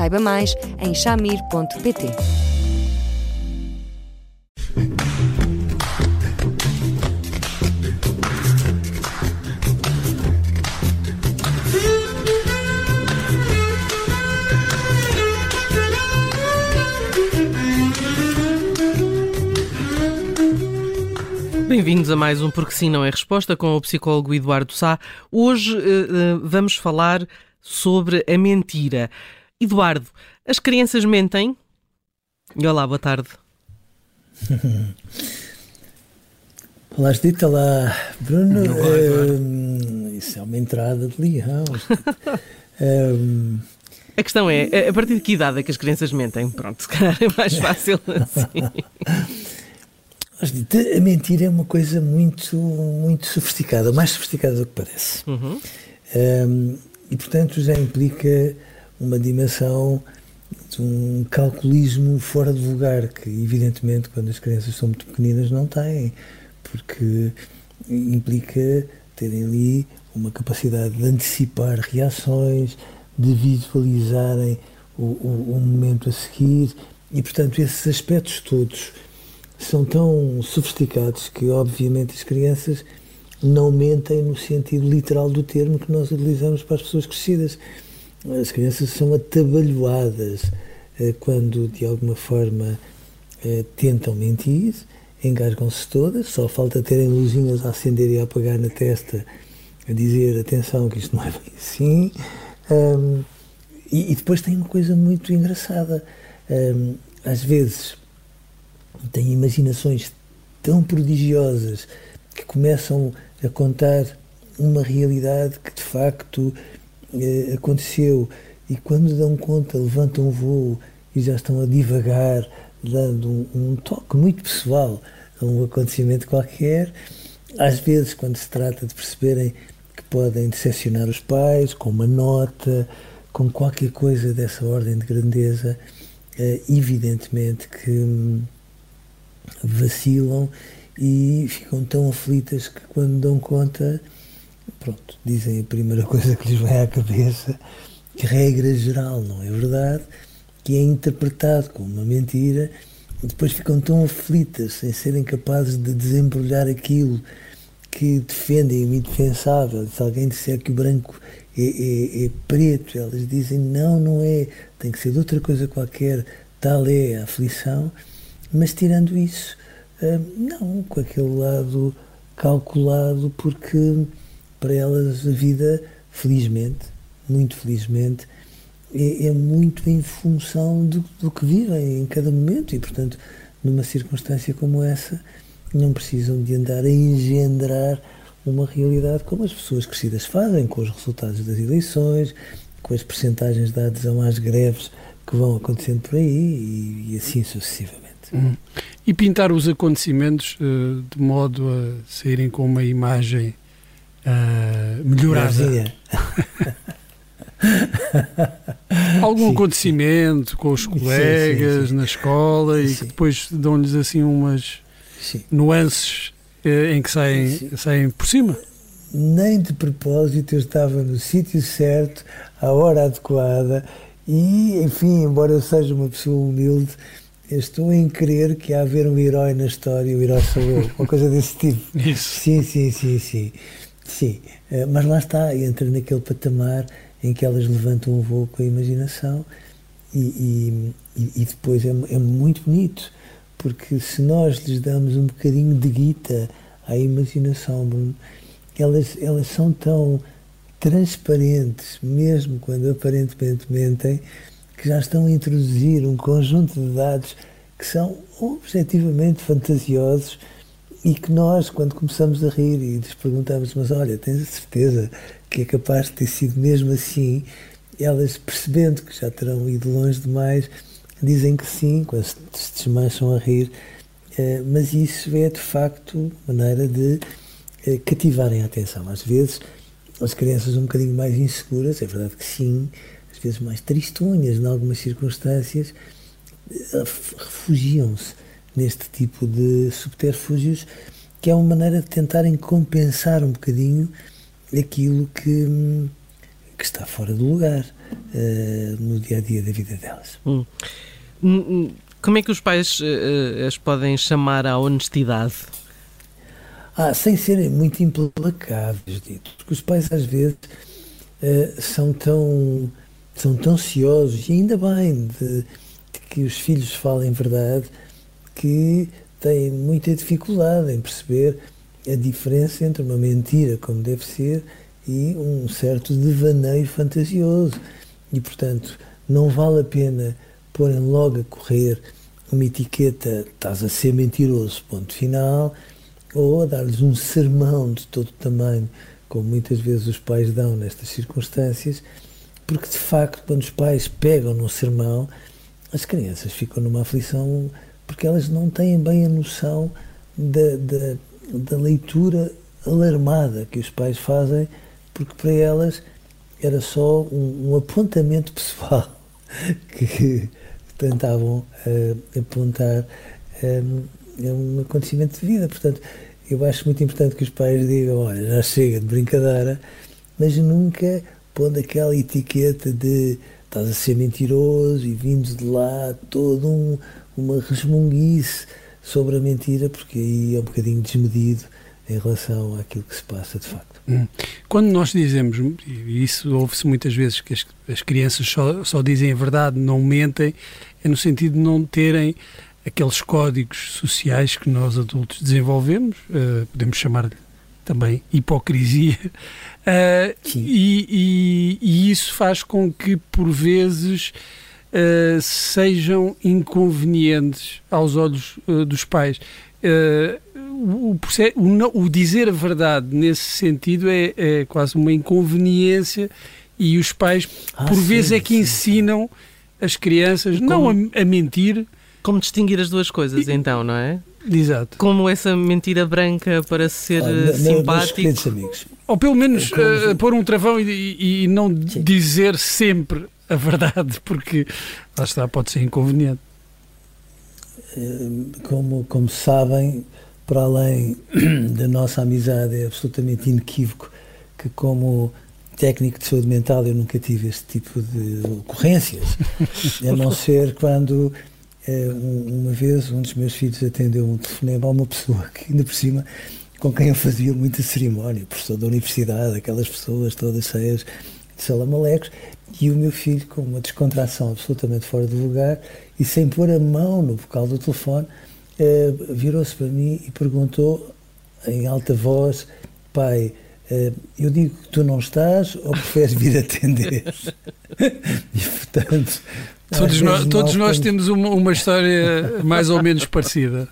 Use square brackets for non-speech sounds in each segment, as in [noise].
Saiba mais em chamir.pt. Bem-vindos a mais um Porque Sim Não é Resposta com o psicólogo Eduardo Sá. Hoje uh, vamos falar sobre a mentira. Eduardo, as crianças mentem? E olá, boa tarde. [laughs] Olá, Dita, olá, Bruno. Uh, isso é uma entrada de leão. [laughs] um... A questão é, a partir de que idade é que as crianças mentem? Pronto, se calhar é mais fácil [laughs] assim. A mentira é uma coisa muito, muito sofisticada, mais sofisticada do que parece. Uhum. Um, e, portanto, já implica uma dimensão de um calculismo fora de lugar, que, evidentemente, quando as crianças são muito pequeninas, não têm, porque implica terem ali uma capacidade de antecipar reações, de visualizarem o, o, o momento a seguir, e, portanto, esses aspectos todos são tão sofisticados que, obviamente, as crianças não mentem no sentido literal do termo que nós utilizamos para as pessoas crescidas. As crianças são atabalhoadas eh, quando, de alguma forma, eh, tentam mentir, engasgam-se todas, só falta terem luzinhas a acender e a apagar na testa, a dizer atenção que isto não é bem assim. Um, e, e, depois tem uma coisa muito engraçada. Um, às vezes têm imaginações tão prodigiosas que começam a contar uma realidade que de facto eh, aconteceu e quando dão conta levantam o voo e já estão a divagar, dando um, um toque muito pessoal a um acontecimento qualquer. Às vezes, quando se trata de perceberem que podem decepcionar os pais, com uma nota, com qualquer coisa dessa ordem de grandeza, eh, evidentemente que hum, vacilam e ficam tão aflitas que quando dão conta, pronto, dizem a primeira [laughs] coisa que lhes vem à cabeça, que regra geral não é verdade, que é interpretado como uma mentira, e depois ficam tão aflitas sem serem capazes de desembrulhar aquilo que defendem o indefensável. Se alguém disser que o branco é, é, é preto, elas dizem não, não é, tem que ser de outra coisa qualquer, tal é a aflição. Mas tirando isso, hum, não, com aquele lado calculado, porque para elas a vida, felizmente, muito felizmente, é, é muito em função do, do, que vivem em cada momento e, portanto, numa circunstância como essa, não precisam de andar a engendrar uma realidade como as pessoas crescidas fazem, com os resultados das eleições, com as percentagens de adesão às greves que vão acontecendo por aí e, e assim sucessivamente. Hum. E pintar os acontecimentos uh, de modo a saírem com uma imagem uh, melhorada. [laughs] Algum sim, acontecimento sim. com os colegas sim, na escola e que depois dão-lhes assim umas nuances uh, em que saem, saem por cima? Nem de propósito eu estava no sítio certo, à hora adequada e, enfim, embora eu seja uma pessoa humilde, eu estou em crer que há haver um herói na história, o herói sou eu, uma coisa desse tipo. [laughs] Isso. Sim, sim, sim, sim. Sim, eh, mas lá está, entra naquele patamar em que elas levantam o voo com a imaginação e, e, e depois é, é, muito bonito, porque se nós lhes damos um bocadinho de guita à imaginação, elas, elas são tão transparentes, mesmo quando aparentemente mentem, que já estão a introduzir um conjunto de dados que são objetivamente fantasiosos e que nós, quando começamos a rir e lhes perguntamos, mas olha, tens a certeza que é capaz de ter sido mesmo assim, elas percebendo que já terão ido longe demais, dizem que sim, quando se desmancham a rir, eh, mas isso é de facto maneira de eh, cativarem a atenção. Às vezes, as crianças um bocadinho mais inseguras, é verdade que sim, às vezes mais tristonhas em algumas circunstâncias, eh, refugiam-se neste tipo de subterfúgios, que é uma maneira de tentarem compensar um bocadinho aquilo que, que está fora do lugar uh, no dia a dia da vida delas. Hum. hum, hum como é que os pais uh, as podem chamar à honestidade? Ah, sem serem muito implacáveis, dito, porque os pais às vezes uh, são tão são tão ansiosos e ainda bem de, de, que os filhos falem verdade que têm muita dificuldade em perceber a diferença entre uma mentira como deve ser e um certo devaneio fantasioso. E portanto não vale a pena porem logo a correr uma etiqueta, estás a ser mentiroso, ponto final, ou a dar-lhes um sermão de todo tamanho, como muitas vezes os pais dão nestas circunstâncias, porque de facto, quando os pais pegam no sermão, as crianças ficam numa aflição porque elas não têm bem a noção da, da, da leitura alarmada que os pais fazem, porque para elas era só um, um apontamento [laughs] pessoal que tentavam uh, apontar um, eh, um acontecimento de vida. Portanto, eu acho muito importante que os pais digam: olha, já chega de brincadeira, mas nunca pondo aquela etiqueta de estás a ser mentiroso e vindo de lá todo um, uma resmunguice sobre a mentira, porque aí é um bocadinho desmedido em relação àquilo que se passa de facto. Hum. Quando nós dizemos, e isso ouve-se muitas vezes, que as, as crianças só, só dizem a verdade, não mentem, é no sentido de não terem aqueles códigos sociais que nós adultos desenvolvemos, uh, podemos chamar também hipocrisia, uh, e, e, e, isso faz com que, por vezes, uh, sejam inconvenientes aos olhos dos pais. O, o, o, dizer a verdade nesse sentido é, é, quase uma inconveniência e os pais, ah, por sim, vezes, é que sim, ensinam sim as crianças como, não a, a, mentir. Como distinguir as duas coisas, e, então, não é? Exato. Como essa mentira branca para ser ah, simpático. amigos. Ou pelo menos uh, pôr um travão e, e, não Sim. dizer sempre a verdade, [laughs] porque lá está, pode ser inconveniente. Eh, como, como sabem, para além [clears throat] da nossa amizade, é absolutamente inequívoco que, como técnico de saúde mental eu nunca tive este tipo de ocorrências, [laughs] a não ser quando eh, uma vez um dos meus filhos atendeu um telefonema a uma pessoa que ainda por cima com quem eu fazia muita cerimónia, professor da universidade, aquelas pessoas todas cheias de salamalecos, e o meu filho, com uma descontração absolutamente fora do lugar e sem pôr a mão no bocal do telefone, eh, virou-se para mim e perguntou em alta voz: Pai, eh, eu digo que tu não estás ou preferes vir atender? [laughs] e portanto. Todos nós, todos nós temos uma, uma história mais ou menos parecida.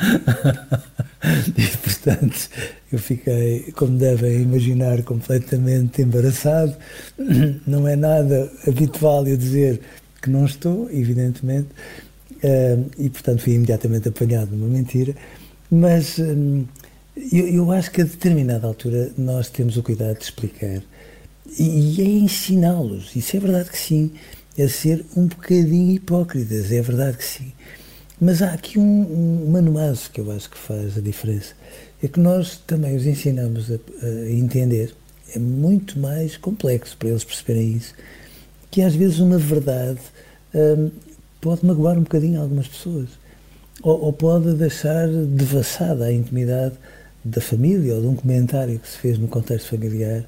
[laughs] e portanto eu fiquei, como devem imaginar, completamente embaraçado. [clears throat] Não é nada habitual eu dizer que não estou, evidentemente, eh, e portanto fui imediatamente apanhado numa mentira. Mas hum, eu, acho que a determinada altura nós temos o cuidado de explicar e, é ensiná-los, isso é verdade que sim, é ser um bocadinho hipócritas, é verdade que sim. Mas há aqui um, um manuazo que eu acho que faz a diferença. É que nós também os ensinamos a, a entender, é muito mais complexo para eles perceberem isso, que às vezes uma verdade hum, pode magoar um bocadinho algumas pessoas, ou, ou pode deixar devassada a intimidade da família ou de um comentário que se fez no contexto familiar.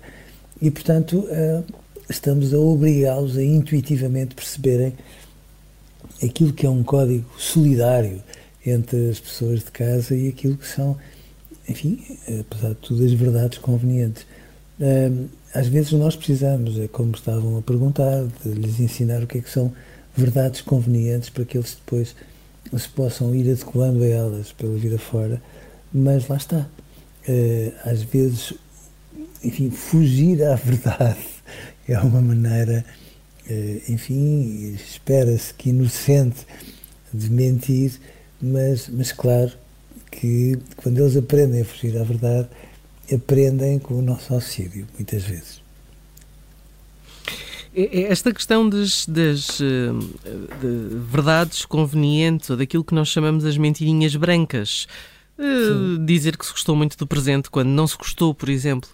E, portanto, eh, estamos a obrigá-los a intuitivamente perceberem aquilo que é um código solidário entre as pessoas de casa e aquilo que são, enfim, apesar de tudo, as verdades convenientes. Eh, às vezes nós precisamos, é como estavam a perguntar, de lhes ensinar o que é que são verdades convenientes para que eles depois se possam ir adequando a elas pela vida fora, mas lá está, uh, às vezes, enfim, fugir à [laughs] verdade é uma maneira enfim, espera-se que inocente de mentir, mas, mas claro que quando eles aprendem a fugir à verdade, aprendem com o nosso auxílio, muitas vezes. Esta questão das, das de verdades convenientes ou daquilo que nós chamamos as mentirinhas brancas, uh, dizer que se gostou muito do presente quando não se gostou, por exemplo,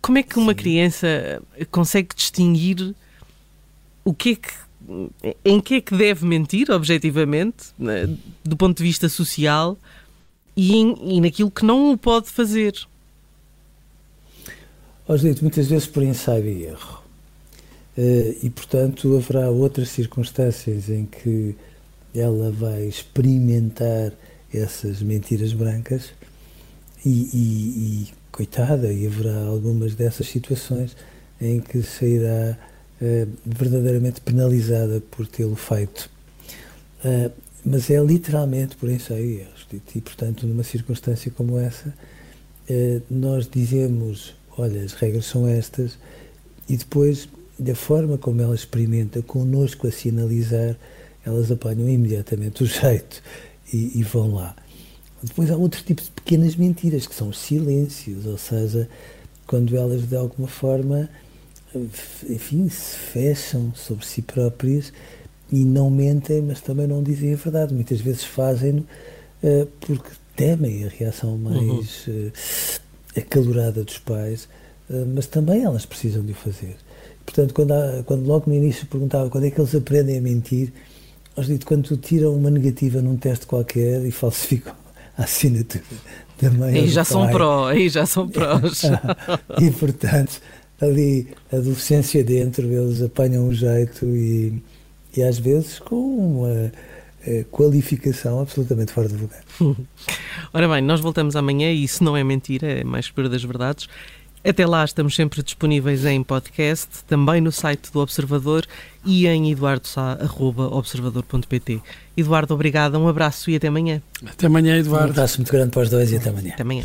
como é que uma Sim. criança consegue distinguir o que é que em que é que deve mentir, objetivamente, né, do ponto de vista social, e, em, e naquilo que não o pode fazer? Osdito, muitas vezes por ensaio e erro. Uh, e, portanto, haverá outras circunstâncias em que ela vai experimentar essas mentiras brancas e, e, e coitada, e haverá algumas dessas situações em que sairá verdadeiramente penalizada por tê-lo feito. Uh, mas é literalmente por ensaio e. E, portanto, numa circunstância como essa, uh, nós dizemos: olha, as regras são estas, e depois, da forma como ela experimenta connosco a sinalizar, elas apanham imediatamente o jeito e, e vão lá. Depois há outro tipo de pequenas mentiras, que são os silêncios, ou seja, quando elas de alguma forma, enfim, se fecham sobre si próprias e não mentem, mas também não dizem a verdade. Muitas vezes fazem-no uh, porque temem a reação mais uhum. uh, acalorada dos pais, uh, mas também elas precisam de o fazer. Portanto, quando, há, quando logo no início perguntava quando é que eles aprendem a mentir, aos dito, quando tiram uma negativa num teste qualquer e falsificam a assinatura da mãe. Aí já são pró, aí já são prós. [laughs] e portanto, ali, adolescência dentro, eles apanham um jeito e, e às vezes com uma eh, qualificação absolutamente fora de lugar. [laughs] Ora bem, nós voltamos amanhã e isso não é mentira, é mais espera das verdades. Até lá estamos sempre disponíveis em podcast, também no site do Observador e em eduardosá.observador.pt. Eduardo, obrigado, um abraço e até amanhã. Até amanhã, Eduardo. Um abraço muito grande para os dois e até amanhã. Até amanhã.